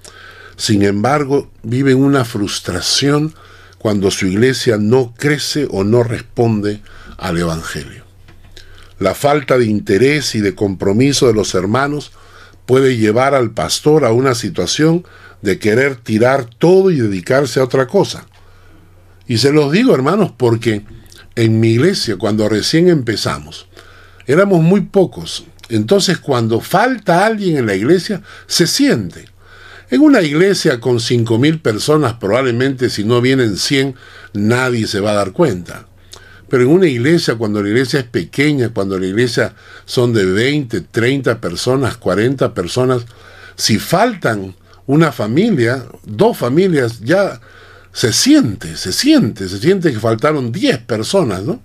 sin embargo viven una frustración cuando su iglesia no crece o no responde al Evangelio. La falta de interés y de compromiso de los hermanos puede llevar al pastor a una situación de querer tirar todo y dedicarse a otra cosa. Y se los digo, hermanos, porque en mi iglesia, cuando recién empezamos, éramos muy pocos. Entonces, cuando falta alguien en la iglesia, se siente. En una iglesia con cinco mil personas, probablemente si no vienen 100, nadie se va a dar cuenta. Pero en una iglesia, cuando la iglesia es pequeña, cuando la iglesia son de 20, 30 personas, 40 personas, si faltan una familia, dos familias, ya se siente, se siente, se siente que faltaron 10 personas, ¿no?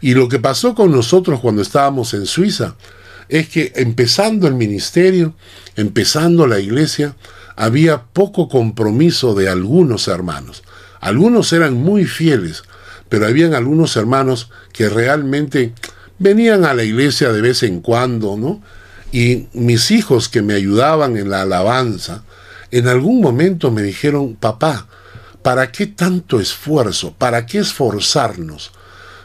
Y lo que pasó con nosotros cuando estábamos en Suiza es que empezando el ministerio, empezando la iglesia, había poco compromiso de algunos hermanos. Algunos eran muy fieles, pero habían algunos hermanos que realmente venían a la iglesia de vez en cuando, ¿no? Y mis hijos que me ayudaban en la alabanza, en algún momento me dijeron, papá, ¿para qué tanto esfuerzo? ¿Para qué esforzarnos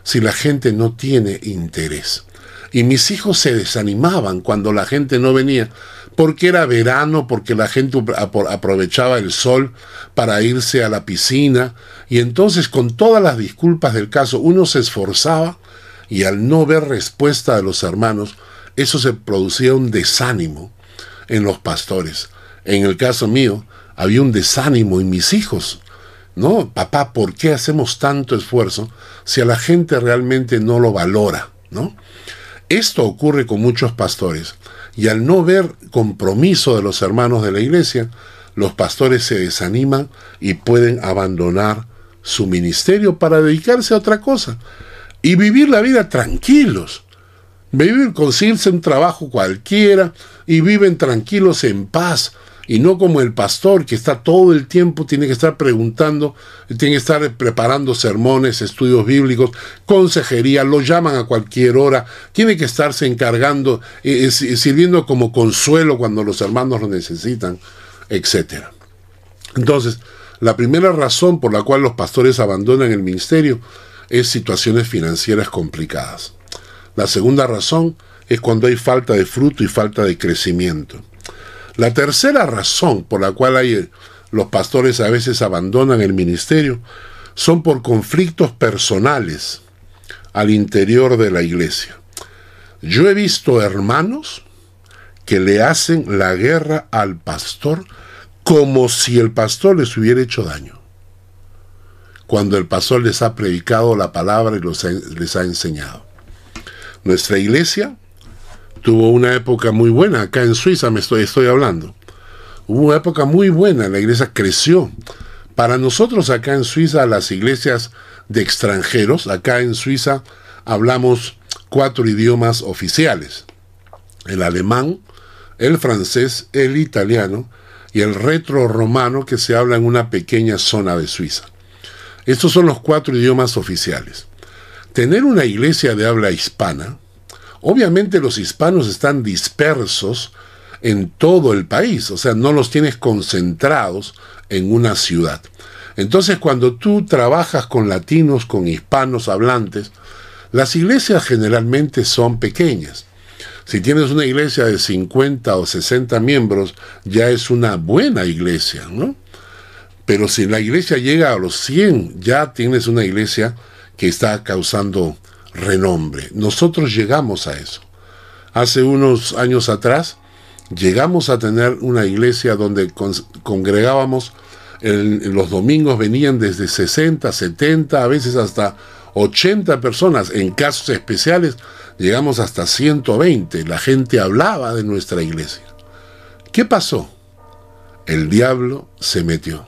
si la gente no tiene interés? Y mis hijos se desanimaban cuando la gente no venía, porque era verano, porque la gente aprovechaba el sol para irse a la piscina, y entonces con todas las disculpas del caso uno se esforzaba y al no ver respuesta de los hermanos, eso se producía un desánimo en los pastores. En el caso mío, había un desánimo en mis hijos. ¿No? Papá, ¿por qué hacemos tanto esfuerzo si a la gente realmente no lo valora? ¿No? Esto ocurre con muchos pastores. Y al no ver compromiso de los hermanos de la iglesia, los pastores se desaniman y pueden abandonar su ministerio para dedicarse a otra cosa y vivir la vida tranquilos. Vivir, conseguirse un trabajo cualquiera y viven tranquilos en paz y no como el pastor que está todo el tiempo, tiene que estar preguntando, tiene que estar preparando sermones, estudios bíblicos, consejería, lo llaman a cualquier hora, tiene que estarse encargando, eh, sirviendo como consuelo cuando los hermanos lo necesitan, etc. Entonces, la primera razón por la cual los pastores abandonan el ministerio es situaciones financieras complicadas. La segunda razón es cuando hay falta de fruto y falta de crecimiento. La tercera razón por la cual hay, los pastores a veces abandonan el ministerio son por conflictos personales al interior de la iglesia. Yo he visto hermanos que le hacen la guerra al pastor como si el pastor les hubiera hecho daño. Cuando el pastor les ha predicado la palabra y les ha enseñado. Nuestra iglesia tuvo una época muy buena, acá en Suiza me estoy, estoy hablando. Hubo una época muy buena, la iglesia creció. Para nosotros acá en Suiza, las iglesias de extranjeros, acá en Suiza hablamos cuatro idiomas oficiales. El alemán, el francés, el italiano y el retro romano que se habla en una pequeña zona de Suiza. Estos son los cuatro idiomas oficiales. Tener una iglesia de habla hispana Obviamente los hispanos están dispersos en todo el país, o sea, no los tienes concentrados en una ciudad. Entonces, cuando tú trabajas con latinos, con hispanos hablantes, las iglesias generalmente son pequeñas. Si tienes una iglesia de 50 o 60 miembros, ya es una buena iglesia, ¿no? Pero si la iglesia llega a los 100, ya tienes una iglesia que está causando renombre. Nosotros llegamos a eso. Hace unos años atrás llegamos a tener una iglesia donde congregábamos, en, los domingos venían desde 60, 70, a veces hasta 80 personas. En casos especiales llegamos hasta 120. La gente hablaba de nuestra iglesia. ¿Qué pasó? El diablo se metió.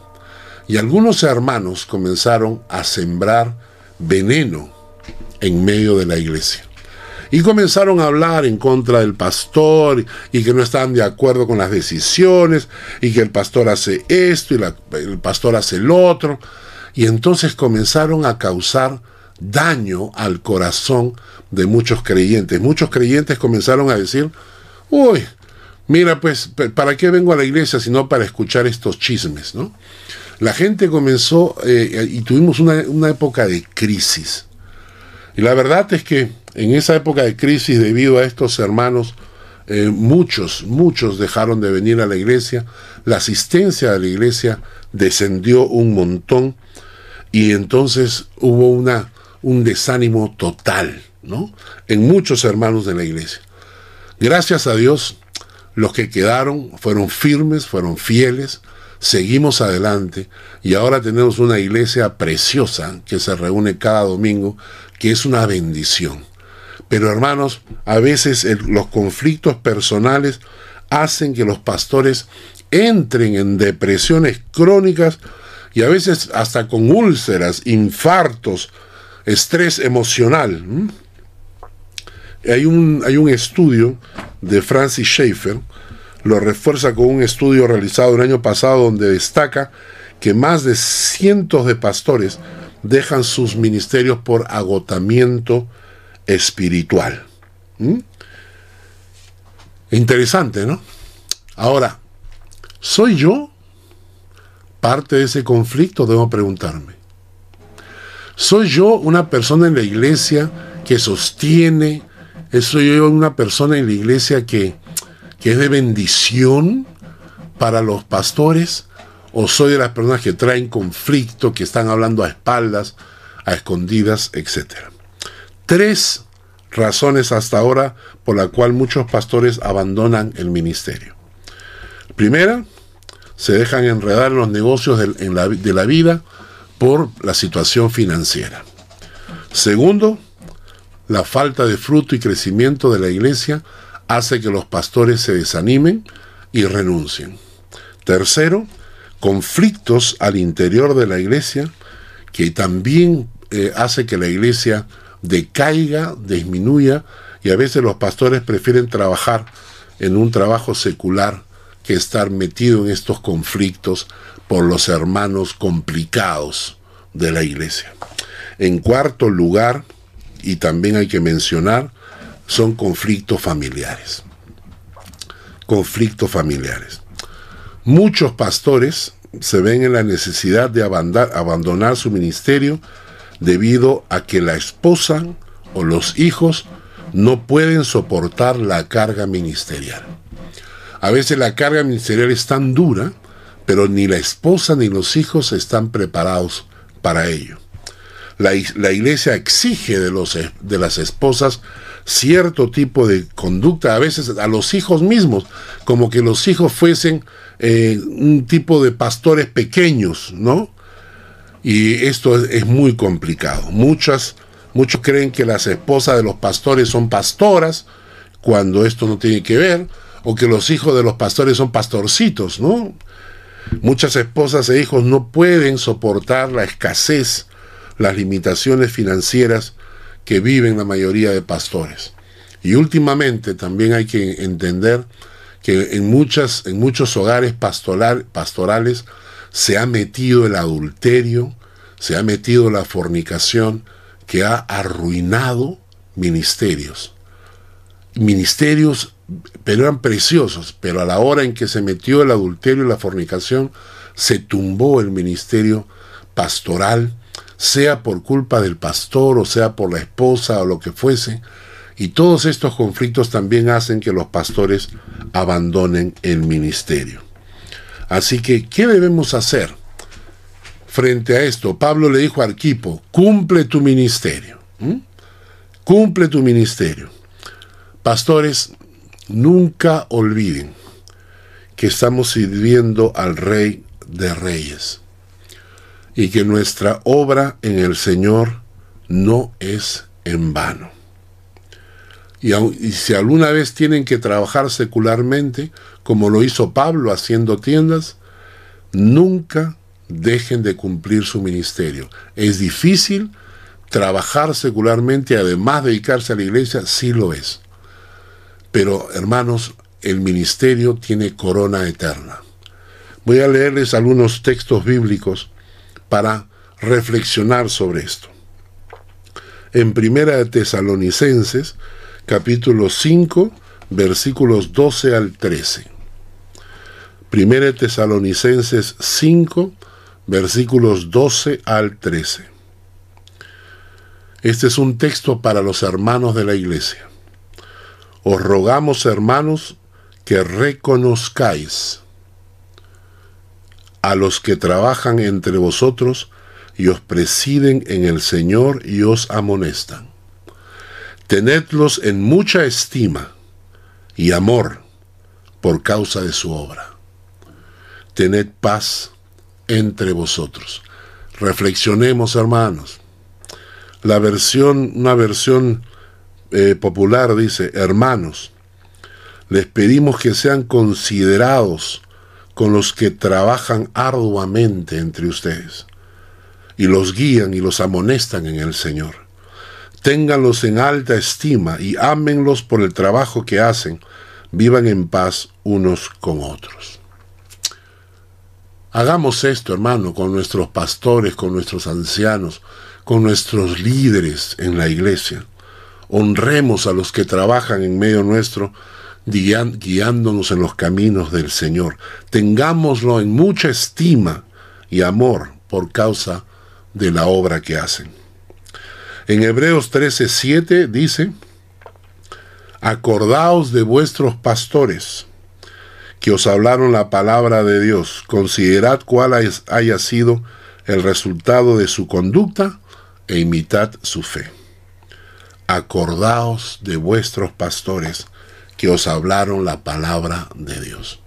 Y algunos hermanos comenzaron a sembrar veneno en medio de la iglesia. Y comenzaron a hablar en contra del pastor y que no estaban de acuerdo con las decisiones y que el pastor hace esto y el pastor hace el otro. Y entonces comenzaron a causar daño al corazón de muchos creyentes. Muchos creyentes comenzaron a decir, uy, mira pues, ¿para qué vengo a la iglesia si no para escuchar estos chismes? ¿no? La gente comenzó eh, y tuvimos una, una época de crisis. Y la verdad es que en esa época de crisis, debido a estos hermanos, eh, muchos, muchos dejaron de venir a la iglesia, la asistencia a la iglesia descendió un montón y entonces hubo una, un desánimo total, ¿no? En muchos hermanos de la iglesia. Gracias a Dios, los que quedaron fueron firmes, fueron fieles, seguimos adelante y ahora tenemos una iglesia preciosa que se reúne cada domingo que es una bendición. Pero hermanos, a veces los conflictos personales hacen que los pastores entren en depresiones crónicas y a veces hasta con úlceras, infartos, estrés emocional. Hay un, hay un estudio de Francis Schaeffer, lo refuerza con un estudio realizado el año pasado donde destaca que más de cientos de pastores dejan sus ministerios por agotamiento espiritual. Interesante, ¿no? Ahora, ¿soy yo parte de ese conflicto? Debo preguntarme. ¿Soy yo una persona en la iglesia que sostiene? ¿Soy yo una persona en la iglesia que, que es de bendición para los pastores? ¿O soy de las personas que traen conflicto, que están hablando a espaldas, a escondidas, etcétera? Tres razones hasta ahora por la cual muchos pastores abandonan el ministerio. Primera, se dejan enredar en los negocios de, la, de la vida por la situación financiera. Segundo, la falta de fruto y crecimiento de la iglesia hace que los pastores se desanimen y renuncien. Tercero, conflictos al interior de la iglesia que también eh, hace que la iglesia decaiga, disminuya y a veces los pastores prefieren trabajar en un trabajo secular que estar metido en estos conflictos por los hermanos complicados de la iglesia. En cuarto lugar, y también hay que mencionar, son conflictos familiares. Conflictos familiares. Muchos pastores se ven en la necesidad de abandonar su ministerio debido a que la esposa o los hijos no pueden soportar la carga ministerial. A veces la carga ministerial es tan dura, pero ni la esposa ni los hijos están preparados para ello. La, iglesia exige de, los, de las esposas cierto tipo de conducta, a veces a los hijos mismos, como que los hijos fuesen eh, un tipo de pastores pequeños, ¿no? Y esto es, muy complicado. Muchas, muchos creen que las esposas de los pastores son pastoras, cuando esto no tiene que ver, o que los hijos de los pastores son pastorcitos, ¿no? Muchas esposas e hijos no pueden soportar la escasez, las limitaciones financieras que viven la mayoría de pastores. Y últimamente también hay que entender que en, muchas, en muchos hogares pastorales se ha metido el adulterio, se ha metido la fornicación, que ha arruinado ministerios. Ministerios, pero eran preciosos, pero a la hora en que se metió el adulterio y la fornicación, se tumbó el ministerio pastoral, sea por culpa del pastor o sea por la esposa o lo que fuese. Y todos estos conflictos también hacen que los pastores abandonen el ministerio. Así que, ¿qué debemos hacer? Frente a esto, Pablo le dijo a Arquipo, cumple tu ministerio. Cumple tu ministerio. Pastores, nunca olviden que estamos sirviendo al Rey de Reyes y que nuestra obra en el Señor no es en vano. Y, si alguna vez tienen que trabajar secularmente, como lo hizo Pablo haciendo tiendas, nunca dejen de cumplir su ministerio. Es difícil trabajar secularmente, además de dedicarse a la iglesia, sí lo es. Pero hermanos, el ministerio tiene corona eterna. Voy a leerles algunos textos bíblicos para reflexionar sobre esto. En Primera de Tesalonicenses, capítulo 5, versículos 12 al 13. Primera Tesalonicenses 5, versículos 12 al 13. Este es un texto para los hermanos de la iglesia. Os rogamos, hermanos, que reconozcáis a los que trabajan entre vosotros y os presiden en el Señor y os amonestan tenedlos en mucha estima y amor por causa de su obra. Tened paz entre vosotros. Reflexionemos, hermanos. La versión, una versión eh, popular dice, hermanos, les pedimos que sean considerados con los que trabajan arduamente entre ustedes y los guían y los amonestan en el Señor. Ténganlos en alta estima y ámenlos por el trabajo que hacen. Vivan en paz unos con otros. Hagamos esto, hermano, con nuestros pastores, con nuestros ancianos, con nuestros líderes en la iglesia. Honremos a los que trabajan en medio nuestro, guiándonos en los caminos del Señor. Tengámoslo en mucha estima y amor por causa de la obra que hacen. En Hebreos 13:7 dice, Acordaos de vuestros pastores que os hablaron la palabra de Dios, considerad cuál haya sido el resultado de su conducta e imitad su fe. Acordaos de vuestros pastores os hablaron la palabra de Dios.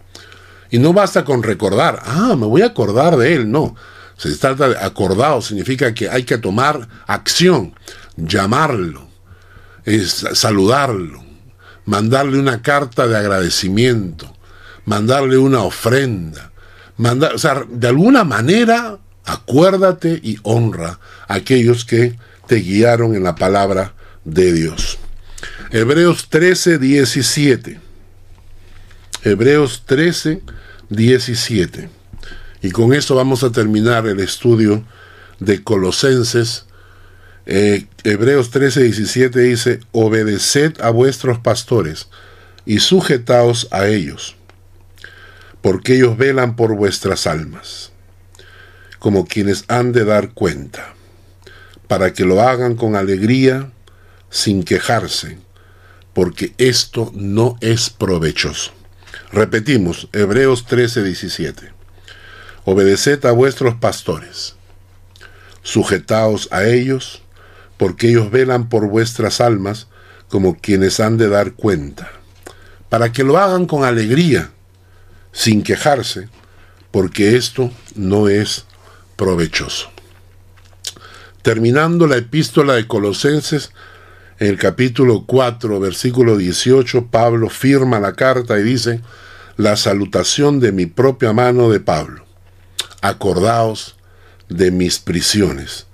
Y no basta con recordar, ah, me voy a acordar de él, no. Se trata de acordado, significa que hay que tomar acción, llamarlo, saludarlo, mandarle una carta de agradecimiento, mandarle una ofrenda, o sea, de alguna manera acuérdate y honra a aquellos que te guiaron en la palabra de Dios. Hebreos 13, 17. Hebreos 13, 17. Y con esto vamos a terminar el estudio de Colosenses. Eh, Hebreos 13, 17 dice, obedeced a vuestros pastores y sujetaos a ellos, porque ellos velan por vuestras almas, como quienes han de dar cuenta, para que lo hagan con alegría, sin quejarse, porque esto no es provechoso. Repetimos, Hebreos 13, 17. Obedeced a vuestros pastores, sujetaos a ellos, porque ellos velan por vuestras almas como quienes han de dar cuenta, para que lo hagan con alegría, sin quejarse, porque esto no es provechoso. Terminando la epístola de Colosenses, en el capítulo 4, versículo 18, Pablo firma la carta y dice, la salutación de mi propia mano de Pablo acordaos de mis prisiones.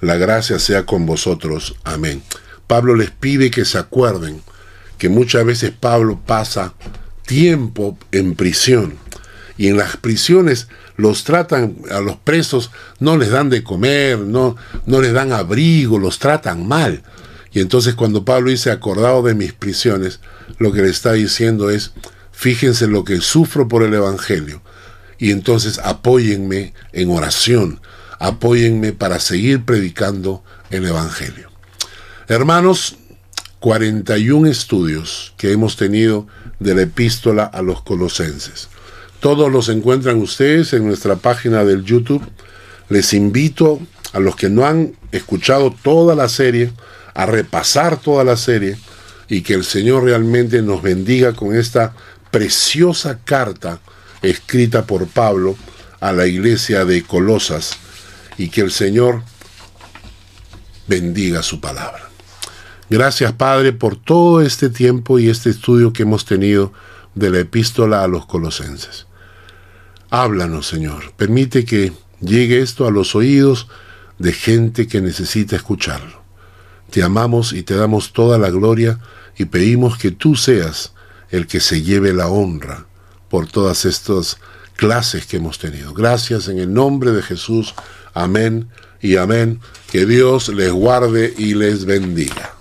La gracia sea con vosotros. Amén. Pablo les pide que se acuerden que muchas veces Pablo pasa tiempo en prisión y en las prisiones los tratan a los presos no les dan de comer, no no les dan abrigo, los tratan mal. Y entonces cuando Pablo dice acordado de mis prisiones, lo que le está diciendo es fíjense lo que sufro por el evangelio y entonces apóyenme en oración, apóyenme para seguir predicando el Evangelio. Hermanos, 41 estudios que hemos tenido de la epístola a los colosenses. Todos los encuentran ustedes en nuestra página del YouTube. Les invito a los que no han escuchado toda la serie a repasar toda la serie y que el Señor realmente nos bendiga con esta preciosa carta escrita por Pablo a la iglesia de Colosas y que el Señor bendiga su palabra. Gracias Padre por todo este tiempo y este estudio que hemos tenido de la epístola a los colosenses. Háblanos Señor, permite que llegue esto a los oídos de gente que necesita escucharlo. Te amamos y te damos toda la gloria y pedimos que tú seas el que se lleve la honra por todas estas clases que hemos tenido. Gracias en el nombre de Jesús. Amén y amén. Que Dios les guarde y les bendiga.